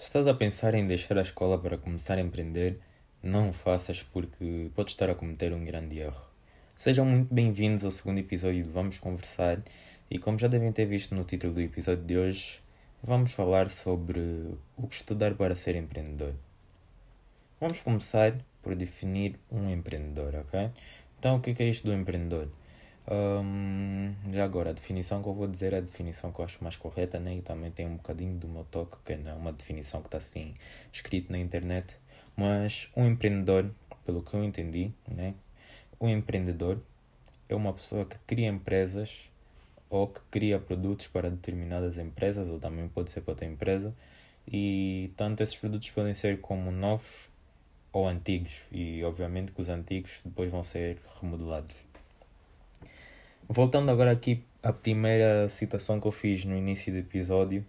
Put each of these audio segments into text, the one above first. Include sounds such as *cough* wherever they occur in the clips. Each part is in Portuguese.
Se estás a pensar em deixar a escola para começar a empreender, não o faças porque podes estar a cometer um grande erro. Sejam muito bem-vindos ao segundo episódio de Vamos Conversar e como já devem ter visto no título do episódio de hoje, vamos falar sobre o que estudar para ser empreendedor. Vamos começar por definir um empreendedor, ok? Então, o que é isto do empreendedor? Já agora, a definição que eu vou dizer é a definição que eu acho mais correta, né? E também tem um bocadinho do meu toque, que não é uma definição que está assim escrito na internet. Mas um empreendedor, pelo que eu entendi, né? Um empreendedor é uma pessoa que cria empresas ou que cria produtos para determinadas empresas, ou também pode ser para outra empresa, e tanto esses produtos podem ser como novos ou antigos, e obviamente que os antigos depois vão ser remodelados. Voltando agora aqui à primeira citação que eu fiz no início do episódio,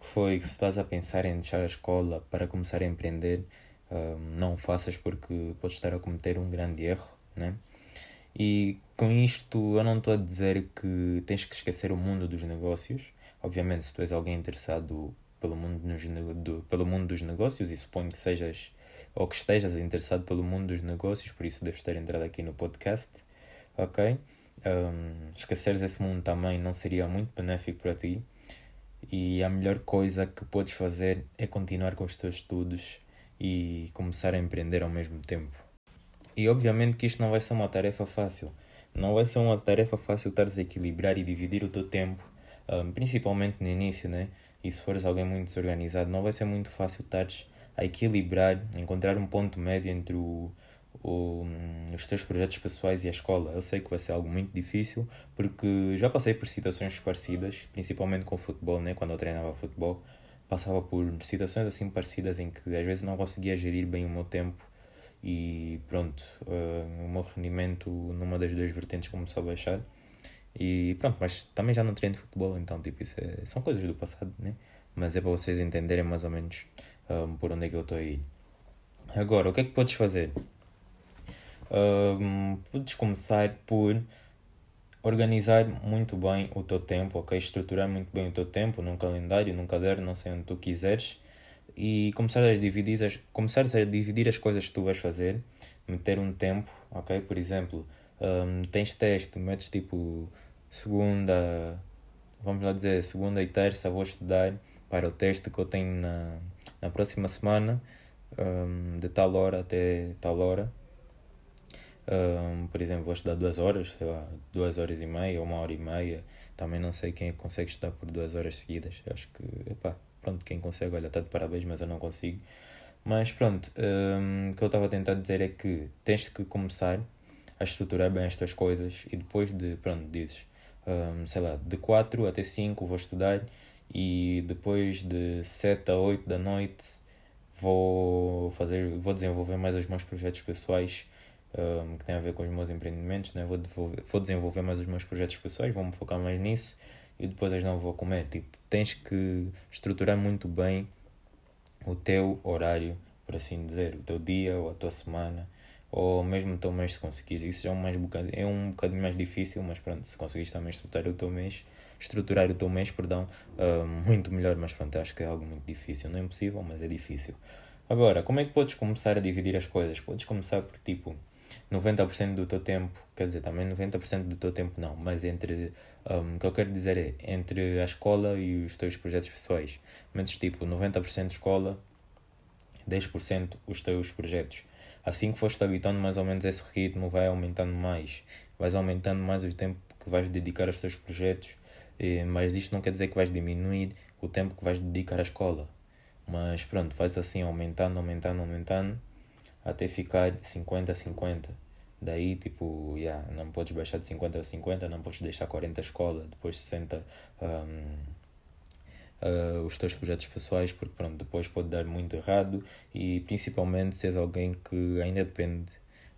que foi se estás a pensar em deixar a escola para começar a empreender, um, não o faças porque podes estar a cometer um grande erro, né? E com isto eu não estou a dizer que tens que esquecer o mundo dos negócios. Obviamente, se tu és alguém interessado pelo mundo, nos, do, pelo mundo dos negócios, e suponho que sejas ou que estejas interessado pelo mundo dos negócios, por isso deves ter entrado aqui no podcast, ok? Um, esqueceres esse mundo também não seria muito benéfico para ti. E a melhor coisa que podes fazer é continuar com os teus estudos e começar a empreender ao mesmo tempo. E obviamente que isto não vai ser uma tarefa fácil. Não vai ser uma tarefa fácil estares a equilibrar e dividir o teu tempo, um, principalmente no início, né? E se fores alguém muito desorganizado, não vai ser muito fácil estares a equilibrar, encontrar um ponto médio entre o, o, os teus projetos pessoais e a escola. Eu sei que vai ser algo muito difícil, porque já passei por situações parecidas, principalmente com futebol, né? quando eu treinava futebol. Passava por situações assim parecidas em que às vezes não conseguia gerir bem o meu tempo e pronto, uh, o meu rendimento numa das duas vertentes começou a baixar. E pronto, mas também já não treino futebol, então tipo, isso é, são coisas do passado, né? Mas é para vocês entenderem mais ou menos um, por onde é que eu estou a ir. Agora, o que é que podes fazer? Um, podes começar por organizar muito bem o teu tempo, ok? Estruturar muito bem o teu tempo num calendário, num caderno, não sei onde tu quiseres e começar a dividir as, começar a dividir as coisas que tu vais fazer, meter um tempo, ok? Por exemplo, um, tens teste, metes tipo segunda, vamos lá dizer, segunda e terça vou estudar para o teste que eu tenho na, na próxima semana, um, de tal hora até tal hora um, por exemplo, vou estudar duas horas, sei lá, duas horas e meia, uma hora e meia. Também não sei quem é consegue estudar por duas horas seguidas. acho que, epá, pronto, quem consegue, olha, está de parabéns, mas eu não consigo. Mas pronto, um, o que eu estava a tentar dizer é que tens que começar a estruturar bem estas coisas e depois de, pronto, dizes, um, sei lá, de 4 até 5 vou estudar e depois de 7 a 8 da noite vou fazer, vou desenvolver mais os meus projetos pessoais um, que tem a ver com os meus empreendimentos, né? vou, vou desenvolver mais os meus projetos pessoais, vou me focar mais nisso e depois as não vou comer. Tipo, tens que estruturar muito bem o teu horário, por assim dizer, o teu dia ou a tua semana, ou mesmo o teu mês se conseguires. Isso é um, mais é um bocadinho mais difícil, mas pronto, se conseguires também estruturar o teu mês, estruturar o teu mês, perdão, muito melhor, mas pronto, acho que é algo muito difícil. Não é impossível, mas é difícil. Agora, como é que podes começar a dividir as coisas? Podes começar por tipo 90% do teu tempo, quer dizer, também 90% do teu tempo não, mas entre, um, o que eu quero dizer é, entre a escola e os teus projetos pessoais, metes tipo 90% escola, 10% os teus projetos. Assim que foste habitando mais ou menos esse ritmo, vai aumentando mais, vais aumentando mais o tempo que vais dedicar aos teus projetos, mas isto não quer dizer que vais diminuir o tempo que vais dedicar à escola. Mas pronto, faz assim aumentando, aumentando, aumentando até ficar 50-50. Daí, tipo, yeah, não podes baixar de 50 a 50, não podes deixar 40 a escola, depois 60 um, uh, os teus projetos pessoais, porque pronto, depois pode dar muito errado e principalmente se és alguém que ainda depende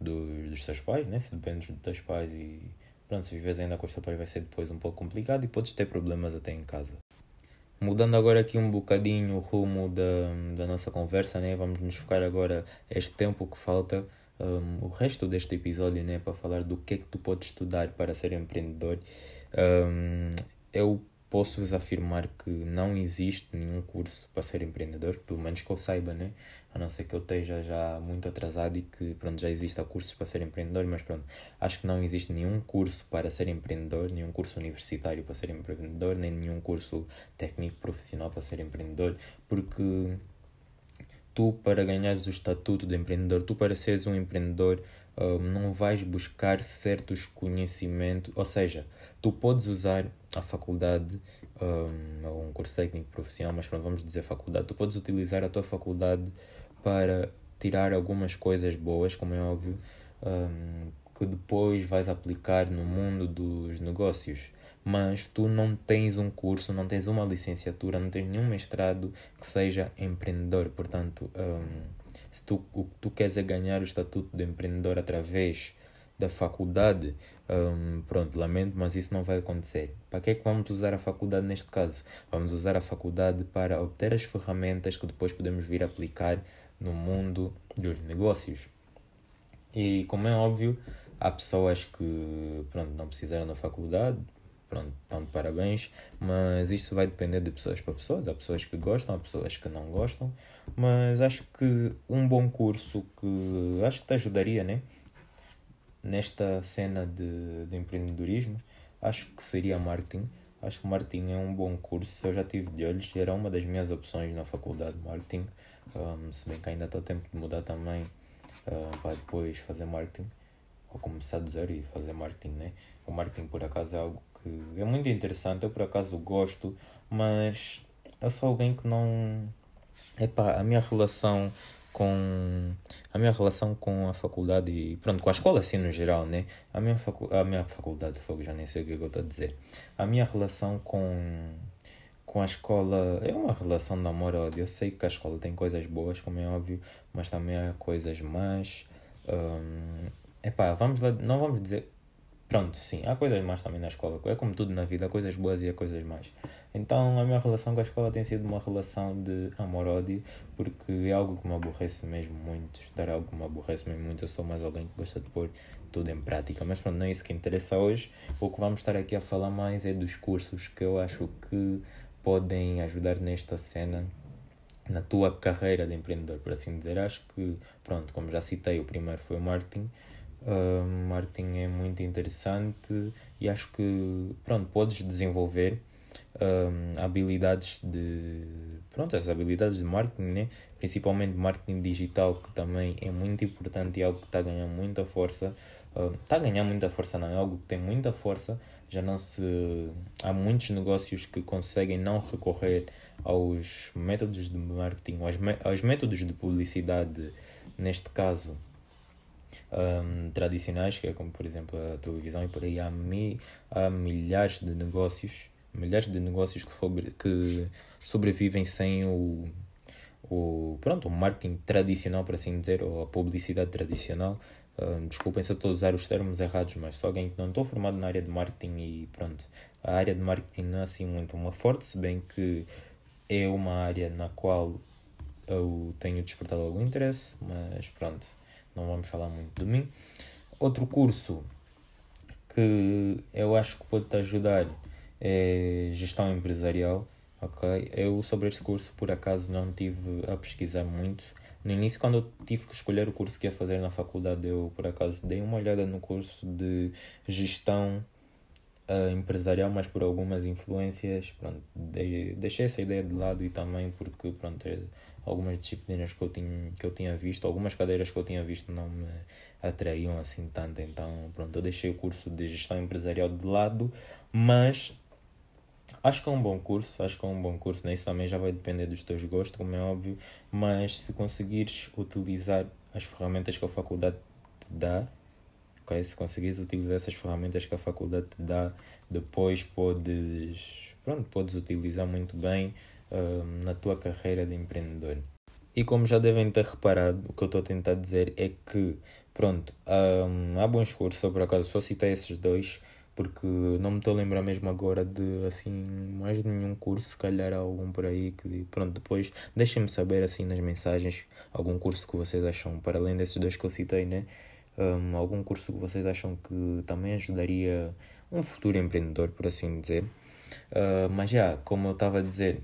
do, dos teus pais, né? se dependes dos teus pais e pronto, se vives ainda com os teus pais vai ser depois um pouco complicado e podes ter problemas até em casa. Mudando agora aqui um bocadinho o rumo da, da nossa conversa, né? vamos nos focar agora este tempo que falta, um, o resto deste episódio, né? para falar do que é que tu podes estudar para ser empreendedor. Um, eu posso-vos afirmar que não existe nenhum curso para ser empreendedor, pelo menos que eu saiba, né? A não ser que eu esteja já muito atrasado e que pronto, já exista cursos para ser empreendedor, mas pronto, acho que não existe nenhum curso para ser empreendedor, nenhum curso universitário para ser empreendedor, nem nenhum curso técnico profissional para ser empreendedor, porque tu para ganhares o estatuto de empreendedor, tu para seres um empreendedor, um, não vais buscar certos conhecimentos, ou seja, tu podes usar a faculdade um, um curso técnico profissional, mas vamos dizer faculdade, tu podes utilizar a tua faculdade para tirar algumas coisas boas, como é óbvio, um, que depois vais aplicar no mundo dos negócios. Mas tu não tens um curso, não tens uma licenciatura, não tens nenhum mestrado que seja empreendedor. Portanto, um, se tu, o que tu queres é ganhar o estatuto de empreendedor através da faculdade, um, pronto, lamento, mas isso não vai acontecer. Para que é que vamos usar a faculdade neste caso? Vamos usar a faculdade para obter as ferramentas que depois podemos vir aplicar no mundo dos negócios. E como é óbvio, há pessoas que pronto, não precisaram da faculdade, pronto, estão de parabéns, mas isso vai depender de pessoas para pessoas. Há pessoas que gostam, há pessoas que não gostam, mas acho que um bom curso que acho que te ajudaria, né? nesta cena de, de empreendedorismo, acho que seria marketing. Acho que marketing é um bom curso. Eu já tive de olhos, era uma das minhas opções na faculdade de marketing. Um, se bem que ainda está tempo de mudar também uh, para depois fazer marketing ou começar do zero e fazer marketing, né? O marketing por acaso é algo que é muito interessante, eu por acaso gosto, mas eu sou alguém que não. Epá, a minha relação com a minha relação com a faculdade e pronto, com a escola assim no geral, né? A minha, facu a minha faculdade de fogo, já nem sei o que, é eu estou a dizer. A minha relação com, com a escola é uma relação de amor ódio. Eu sei que a escola tem coisas boas, como é óbvio, mas também há coisas más. Um, epá, vamos lá, não vamos dizer Pronto, sim, há coisas más também na escola. É como tudo na vida, há coisas boas e há coisas más. Então a minha relação com a escola tem sido uma relação de amor-ódio, porque é algo que me aborrece mesmo muito. Estudar é algo que me aborrece mesmo muito. Eu sou mais alguém que gosta de pôr tudo em prática. Mas pronto, não é isso que interessa hoje. O que vamos estar aqui a falar mais é dos cursos que eu acho que podem ajudar nesta cena na tua carreira de empreendedor, por assim dizer. Acho que, pronto, como já citei, o primeiro foi o marketing. Uh, marketing é muito interessante e acho que pronto, podes desenvolver um, habilidades de pronto, as habilidades de marketing, né? principalmente marketing digital, que também é muito importante e é algo que está a ganhar muita força. Está uh, muita força, não é algo que tem muita força. Já não se. Há muitos negócios que conseguem não recorrer aos métodos de marketing, aos, aos métodos de publicidade, neste caso, um, tradicionais, que é como por exemplo a televisão, e por aí há, mi, há milhares de negócios, milhares de negócios que, sobre, que sobrevivem sem o, o, pronto, o marketing tradicional, por assim dizer, ou a publicidade tradicional. Um, desculpem se eu estou a usar os termos errados, mas sou alguém que não estou formado na área de marketing e pronto, a área de marketing não é assim muito uma forte, se bem que é uma área na qual eu tenho despertado algum interesse, mas pronto, não vamos falar muito de mim. Outro curso que eu acho que pode te ajudar é gestão empresarial. Ok, eu sobre este curso por acaso não tive a pesquisar muito. No início, quando eu tive que escolher o curso que ia fazer na faculdade, eu por acaso dei uma olhada no curso de gestão uh, empresarial, mas por algumas influências, pronto, dei, deixei essa ideia de lado e também porque pronto, é algumas disciplinas que eu, tinha, que eu tinha visto, algumas cadeiras que eu tinha visto não me atraíam assim tanto, então pronto, eu deixei o curso de gestão empresarial de lado, mas acho que é um bom curso, acho que é um bom curso, né? isso também já vai depender dos teus gostos, como é óbvio, mas se conseguires utilizar as ferramentas que a faculdade te dá, okay? se conseguires utilizar essas ferramentas que a faculdade te dá, depois podes, pronto, podes utilizar muito bem uh, na tua carreira de empreendedor. E como já devem ter reparado, o que eu estou a tentar dizer é que, pronto, um, há bons cursos, eu por acaso só citei esses dois, porque não me estou a lembrar mesmo agora de, assim, mais nenhum curso, se calhar há algum por aí que, pronto, depois deixem-me saber, assim, nas mensagens, algum curso que vocês acham, para além desses dois que eu citei, né? Um, algum curso que vocês acham que também ajudaria um futuro empreendedor, por assim dizer. Uh, mas já, como eu estava a dizer,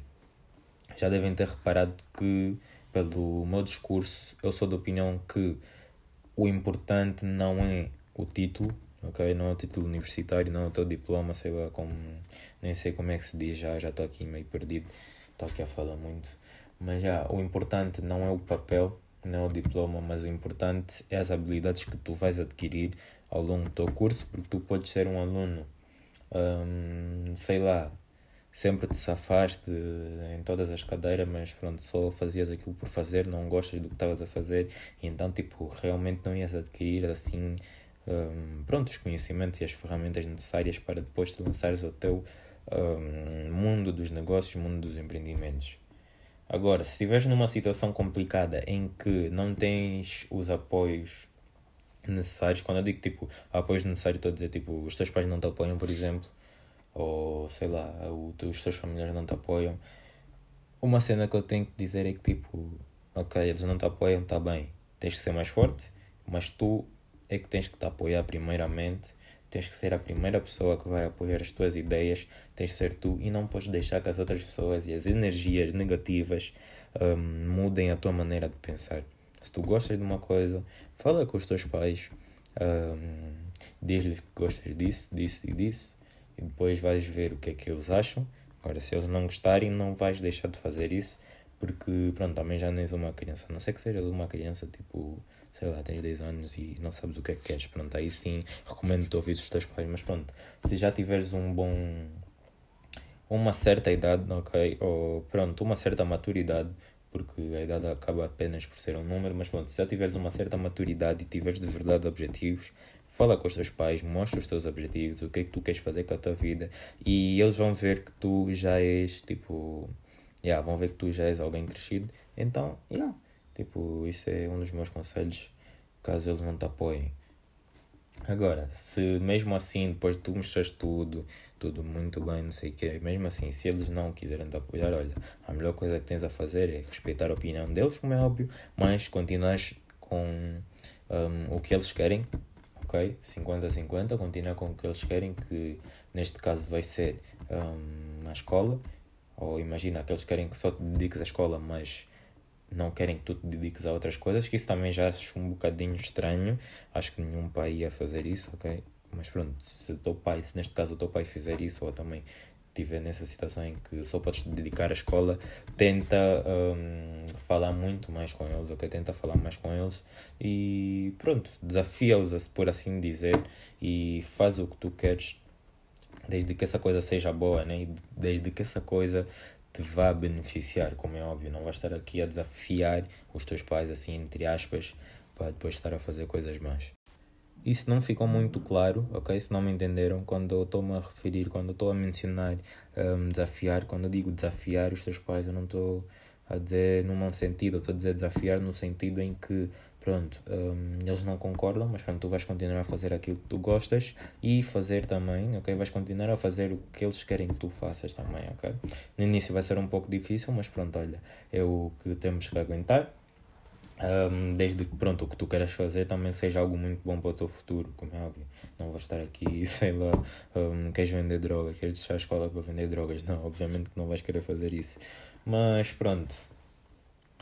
já devem ter reparado que, pelo meu discurso, eu sou da opinião que o importante não é o título, ok? Não é o título universitário, não é o teu diploma, sei lá como. Nem sei como é que se diz já, já estou aqui meio perdido, estou aqui a falar muito. Mas já, o importante não é o papel, não é o diploma, mas o importante é as habilidades que tu vais adquirir ao longo do teu curso, porque tu podes ser um aluno, hum, sei lá, sempre te safaste em todas as cadeiras, mas pronto, só fazias aquilo por fazer, não gostas do que estavas a fazer, e então, tipo, realmente não ias adquirir assim, um, pronto, os conhecimentos e as ferramentas necessárias para depois te lançares ao teu um, mundo dos negócios, mundo dos empreendimentos. Agora, se estiveres numa situação complicada em que não tens os apoios necessários, quando eu digo tipo apoios necessários, estou a dizer tipo os teus pais não te apoiam, por exemplo, ou sei lá, os teus familiares não te apoiam. Uma cena que eu tenho que dizer é que tipo, ok, eles não te apoiam, está bem, tens que ser mais forte, mas tu é que tens que te apoiar primeiramente, tens que ser a primeira pessoa que vai apoiar as tuas ideias, tens que ser tu e não podes deixar que as outras pessoas e as energias negativas um, mudem a tua maneira de pensar. Se tu gostas de uma coisa, fala com os teus pais, um, diz-lhes que gostas disso, disso e disso e depois vais ver o que é que eles acham. Agora, se eles não gostarem, não vais deixar de fazer isso, porque, pronto, também já nem és uma criança. Não ser que seja uma criança, tipo, sei lá, tens 10 anos e não sabes o que é que queres. Pronto, aí sim, recomendo-te ouvir os teus pais. Mas pronto, se já tiveres um bom. uma certa idade, ok? Ou, pronto, uma certa maturidade, porque a idade acaba apenas por ser um número, mas pronto, se já tiveres uma certa maturidade e tiveres de verdade objetivos, fala com os teus pais, mostra os teus objetivos, o que é que tu queres fazer com a tua vida e eles vão ver que tu já és tipo, yeah, vão ver que tu já és alguém crescido, então, yeah, tipo, isso é um dos meus conselhos caso eles não te apoiem. Agora, se mesmo assim, depois de tu mostras tudo, tudo muito bem, não sei o quê, mesmo assim, se eles não quiserem te apoiar, olha, a melhor coisa que tens a fazer é respeitar a opinião deles, como é óbvio, mas continuas com um, o que eles querem, ok? 50-50, continua com o que eles querem, que neste caso vai ser um, escola, ou imagina que eles querem que só te dediques à escola, mas não querem que tu te dediques a outras coisas, que isso também já acho um bocadinho estranho, acho que nenhum pai ia fazer isso, ok? Mas pronto, se o teu pai, se neste caso o teu pai fizer isso, ou também estiver nessa situação em que só podes te dedicar à escola, tenta um, falar muito mais com eles, ok? Tenta falar mais com eles e pronto, desafia-os, por assim dizer, e faz o que tu queres, desde que essa coisa seja boa, né? Desde que essa coisa te vá beneficiar, como é óbvio, não vais estar aqui a desafiar os teus pais, assim, entre aspas, para depois estar a fazer coisas más. Isso não ficou muito claro, ok? Se não me entenderam, quando eu estou-me a referir, quando eu estou a mencionar um, desafiar, quando eu digo desafiar os teus pais, eu não estou a dizer num sentido, eu estou a dizer desafiar no sentido em que, pronto, um, eles não concordam, mas pronto, tu vais continuar a fazer aquilo que tu gostas e fazer também, ok? Vais continuar a fazer o que eles querem que tu faças também, ok? No início vai ser um pouco difícil, mas pronto, olha, é o que temos que aguentar um, desde que pronto, o que tu queres fazer também seja algo muito bom para o teu futuro, como é óbvio. Não vou estar aqui, *laughs* sei lá, um, queres vender drogas, queres deixar a escola para vender drogas. Não, obviamente que não vais querer fazer isso. Mas pronto,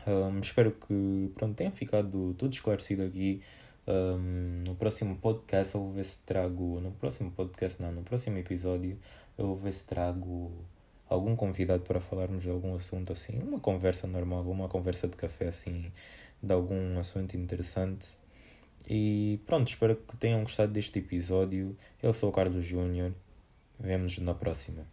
um, espero que pronto, tenha ficado tudo esclarecido aqui. Um, no próximo podcast eu vou ver se trago. No próximo podcast, não, no próximo episódio eu vou ver se trago algum convidado para falarmos de algum assunto assim. Uma conversa normal, uma conversa de café assim de algum assunto interessante. E pronto, espero que tenham gostado deste episódio. Eu sou o Carlos Júnior. Vemo-nos na próxima.